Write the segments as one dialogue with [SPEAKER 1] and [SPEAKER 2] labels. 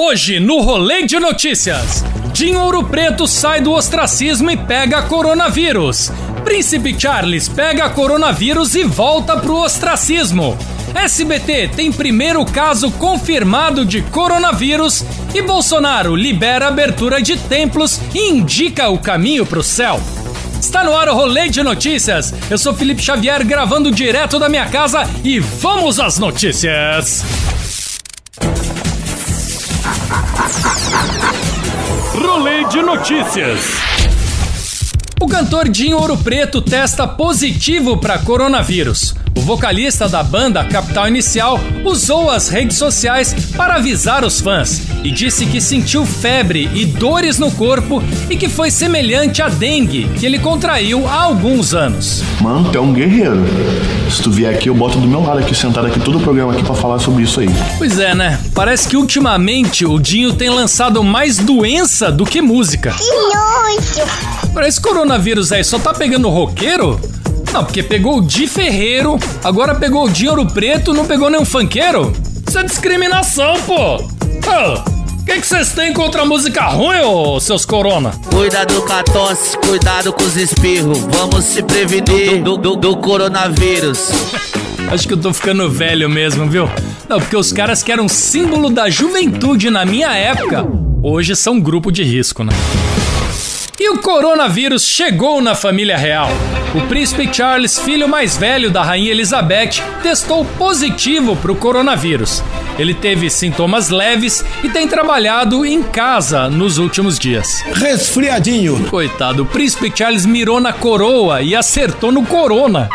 [SPEAKER 1] Hoje, no Rolê de Notícias, Dinho Ouro Preto sai do ostracismo e pega coronavírus. Príncipe Charles pega coronavírus e volta pro ostracismo. SBT tem primeiro caso confirmado de coronavírus e Bolsonaro libera abertura de templos e indica o caminho pro céu. Está no ar o Rolê de Notícias. Eu sou Felipe Xavier gravando direto da minha casa e vamos às notícias. De Notícias. O cantor Dinho Ouro Preto testa positivo para coronavírus. O vocalista da banda Capital Inicial usou as redes sociais para avisar os fãs e disse que sentiu febre e dores no corpo e que foi semelhante à dengue que ele contraiu há alguns anos.
[SPEAKER 2] Mano, tu é um guerreiro. Se tu vier aqui, eu boto do meu lado aqui, sentado aqui, todo o programa aqui para falar sobre isso aí.
[SPEAKER 1] Pois é, né? Parece que ultimamente o Dinho tem lançado mais doença do que música.
[SPEAKER 3] Que nojo!
[SPEAKER 1] Agora, esse coronavírus aí só tá pegando roqueiro? Não, porque pegou o Di Ferreiro, agora pegou o Di Ouro Preto, não pegou nenhum funkeiro? Isso é discriminação, pô! O que vocês têm contra a música ruim, ô seus corona?
[SPEAKER 4] Cuidado com a tosse, cuidado com os espirros. Vamos se prevenir do, do, do coronavírus.
[SPEAKER 1] Acho que eu tô ficando velho mesmo, viu? Não, porque os caras que eram símbolo da juventude na minha época, hoje são grupo de risco, né? E o coronavírus chegou na família real. O príncipe Charles, filho mais velho da rainha Elizabeth, testou positivo para o coronavírus. Ele teve sintomas leves e tem trabalhado em casa nos últimos dias.
[SPEAKER 5] Resfriadinho.
[SPEAKER 1] Coitado, o príncipe Charles mirou na coroa e acertou no corona.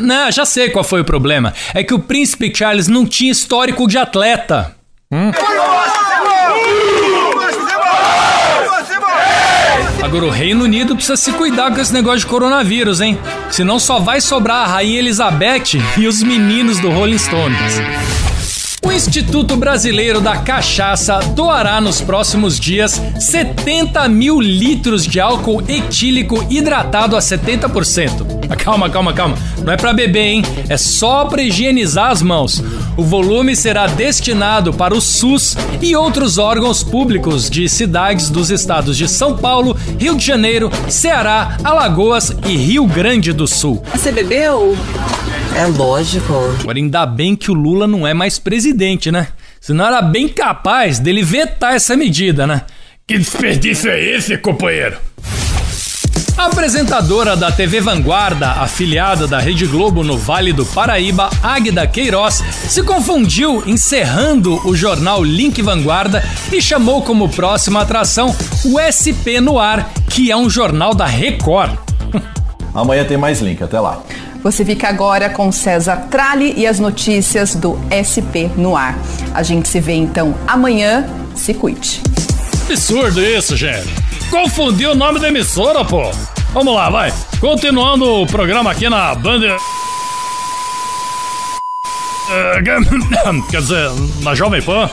[SPEAKER 1] Não, já sei qual foi o problema. É que o príncipe Charles não tinha histórico de atleta. Hum? Agora o Reino Unido precisa se cuidar com esse negócio de coronavírus, hein? Senão só vai sobrar a Rainha Elizabeth e os meninos do Rolling Stones. O Instituto Brasileiro da Cachaça doará nos próximos dias 70 mil litros de álcool etílico hidratado a 70%. Calma, calma, calma. Não é para beber, hein? É só para higienizar as mãos. O volume será destinado para o SUS e outros órgãos públicos de cidades dos estados de São Paulo, Rio de Janeiro, Ceará, Alagoas e Rio Grande do Sul.
[SPEAKER 6] Você bebeu?
[SPEAKER 4] É lógico.
[SPEAKER 1] Agora, ainda bem que o Lula não é mais presidente, né? Senão era bem capaz dele vetar essa medida, né? Que desperdício é esse, companheiro? A apresentadora da TV Vanguarda, afiliada da Rede Globo no Vale do Paraíba, Águida Queiroz, se confundiu encerrando o jornal Link Vanguarda e chamou como próxima atração o SP no Ar, que é um jornal da Record.
[SPEAKER 7] Amanhã tem mais link, até lá.
[SPEAKER 8] Você fica agora com César Tralli e as notícias do SP no ar. A gente se vê então amanhã. Se cuide.
[SPEAKER 1] Absurdo isso, gente. Confundiu o nome da emissora, pô. Vamos lá, vai. Continuando o programa aqui na Band. Quer dizer, na Jovem Pan.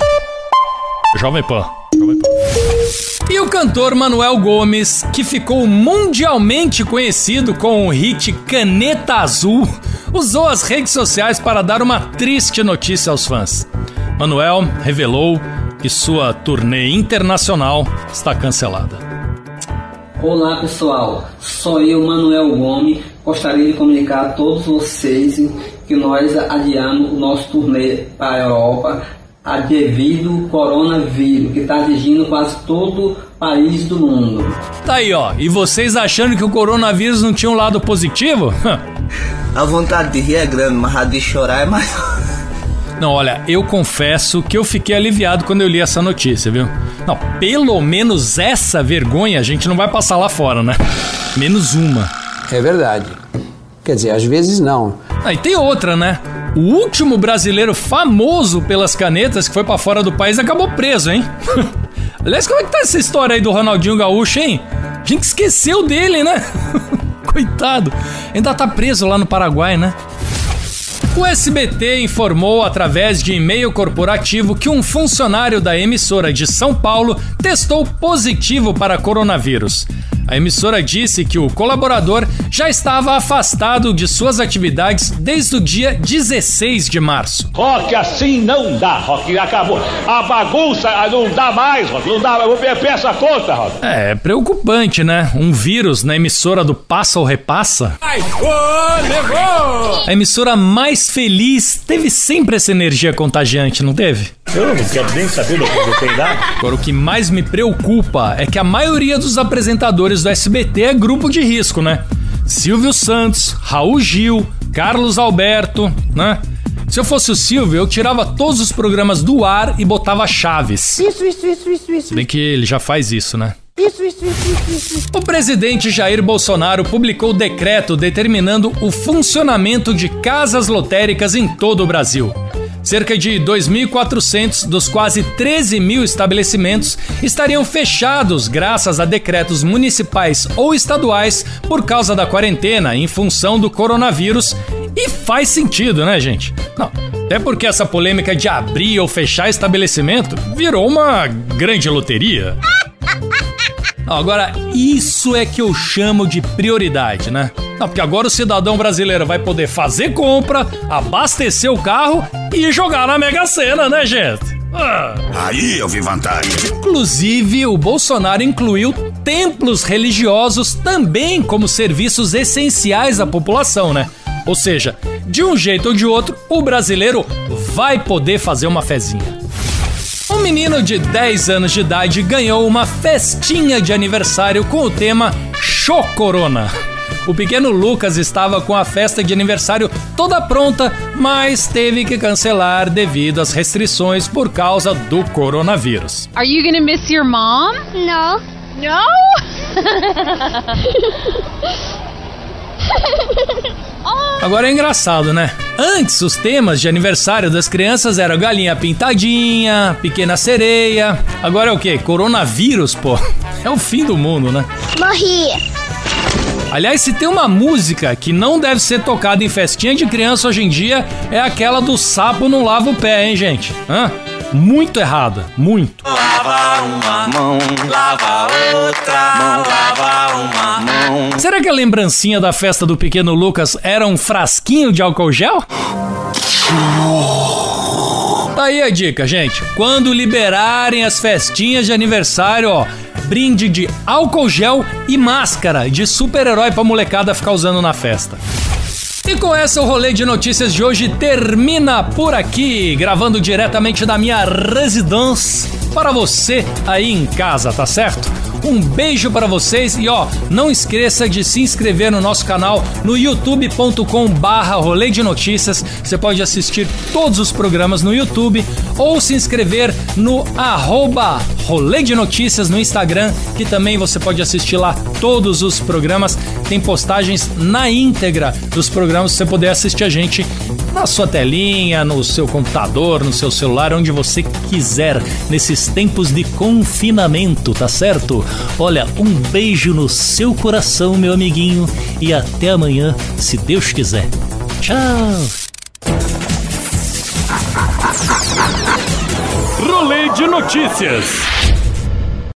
[SPEAKER 1] Jovem Pan. Jovem Pan. E o cantor Manuel Gomes, que ficou mundialmente conhecido com o hit Caneta Azul, usou as redes sociais para dar uma triste notícia aos fãs. Manuel revelou que sua turnê internacional está cancelada.
[SPEAKER 9] Olá pessoal, sou eu, Manuel Gomes. Gostaria de comunicar a todos vocês que nós adiamos o nosso turnê para a Europa a devido ao coronavírus, que está atingindo quase todo o país do mundo.
[SPEAKER 1] Tá aí, ó. E vocês achando que o coronavírus não tinha um lado positivo?
[SPEAKER 4] a vontade de rir é grande, mas a de chorar é maior.
[SPEAKER 1] Não, olha, eu confesso que eu fiquei aliviado quando eu li essa notícia, viu? Não, pelo menos essa vergonha a gente não vai passar lá fora, né? Menos uma.
[SPEAKER 10] É verdade. Quer dizer, às vezes não.
[SPEAKER 1] Ah, e tem outra, né? O último brasileiro famoso pelas canetas que foi para fora do país acabou preso, hein? Aliás, como é que tá essa história aí do Ronaldinho Gaúcho, hein? A gente esqueceu dele, né? Coitado. Ainda tá preso lá no Paraguai, né? O SBT informou através de e-mail corporativo que um funcionário da emissora de São Paulo testou positivo para coronavírus. A emissora disse que o colaborador já estava afastado de suas atividades desde o dia 16 de março.
[SPEAKER 5] Rock, assim não dá, Rock. Acabou. A bagunça não dá mais, Rock. Não dá. Eu peço a conta, Rock.
[SPEAKER 1] É preocupante, né? Um vírus na emissora do Passa ou Repassa. Ai, oh, levou! A emissora mais feliz teve sempre essa energia contagiante, não teve?
[SPEAKER 5] Eu não quero nem saber do que tem dado.
[SPEAKER 1] Agora, o que mais me preocupa é que a maioria dos apresentadores do SBT é grupo de risco, né? Silvio Santos, Raul Gil, Carlos Alberto, né? Se eu fosse o Silvio, eu tirava todos os programas do ar e botava chaves.
[SPEAKER 6] Isso, isso, isso, isso, isso.
[SPEAKER 1] Se bem que ele já faz isso, né?
[SPEAKER 6] Isso, isso, isso, isso, isso.
[SPEAKER 1] O presidente Jair Bolsonaro publicou decreto determinando o funcionamento de casas lotéricas em todo o Brasil. Cerca de 2.400 dos quase 13 mil estabelecimentos estariam fechados graças a decretos municipais ou estaduais por causa da quarentena em função do coronavírus. E faz sentido, né, gente? Não, até porque essa polêmica de abrir ou fechar estabelecimento virou uma grande loteria. Agora, isso é que eu chamo de prioridade, né? Não, porque agora o cidadão brasileiro vai poder fazer compra, abastecer o carro e jogar na Mega Sena, né, gente?
[SPEAKER 10] Ah. Aí eu vi vantagem.
[SPEAKER 1] Inclusive, o Bolsonaro incluiu templos religiosos também como serviços essenciais à população, né? Ou seja, de um jeito ou de outro, o brasileiro vai poder fazer uma fezinha. Um menino de 10 anos de idade ganhou uma festinha de aniversário com o tema Chocorona. O pequeno Lucas estava com a festa de aniversário toda pronta, mas teve que cancelar devido às restrições por causa do coronavírus.
[SPEAKER 11] Are you gonna miss your mom?
[SPEAKER 12] No.
[SPEAKER 11] No?
[SPEAKER 1] Agora é engraçado, né? Antes, os temas de aniversário das crianças eram galinha pintadinha, pequena sereia. Agora é o quê? Coronavírus, pô. É o fim do mundo, né?
[SPEAKER 12] Morri.
[SPEAKER 1] Aliás, se tem uma música que não deve ser tocada em festinha de criança hoje em dia, é aquela do sapo não lava o pé, hein, gente? Hã? Muito errada, muito.
[SPEAKER 13] Lava uma mão, lava outra mão, lava uma mão.
[SPEAKER 1] Será que a lembrancinha da festa do pequeno Lucas era um frasquinho de álcool gel? Tá aí a dica, gente. Quando liberarem as festinhas de aniversário, ó, brinde de álcool gel e máscara de super-herói pra molecada ficar usando na festa. E com essa, o rolê de notícias de hoje termina por aqui, gravando diretamente da minha residência para você aí em casa, tá certo? Um beijo para vocês e ó, não esqueça de se inscrever no nosso canal no youtube.com barra rolê de notícias. Você pode assistir todos os programas no YouTube ou se inscrever no arroba rolê de notícias no Instagram, que também você pode assistir lá todos os programas. Tem postagens na íntegra dos programas você poder assistir a gente na sua telinha, no seu computador, no seu celular, onde você quiser, nesses tempos de confinamento, tá certo? Olha, um beijo no seu coração, meu amiguinho, e até amanhã, se Deus quiser. Tchau!
[SPEAKER 14] Rolê de notícias.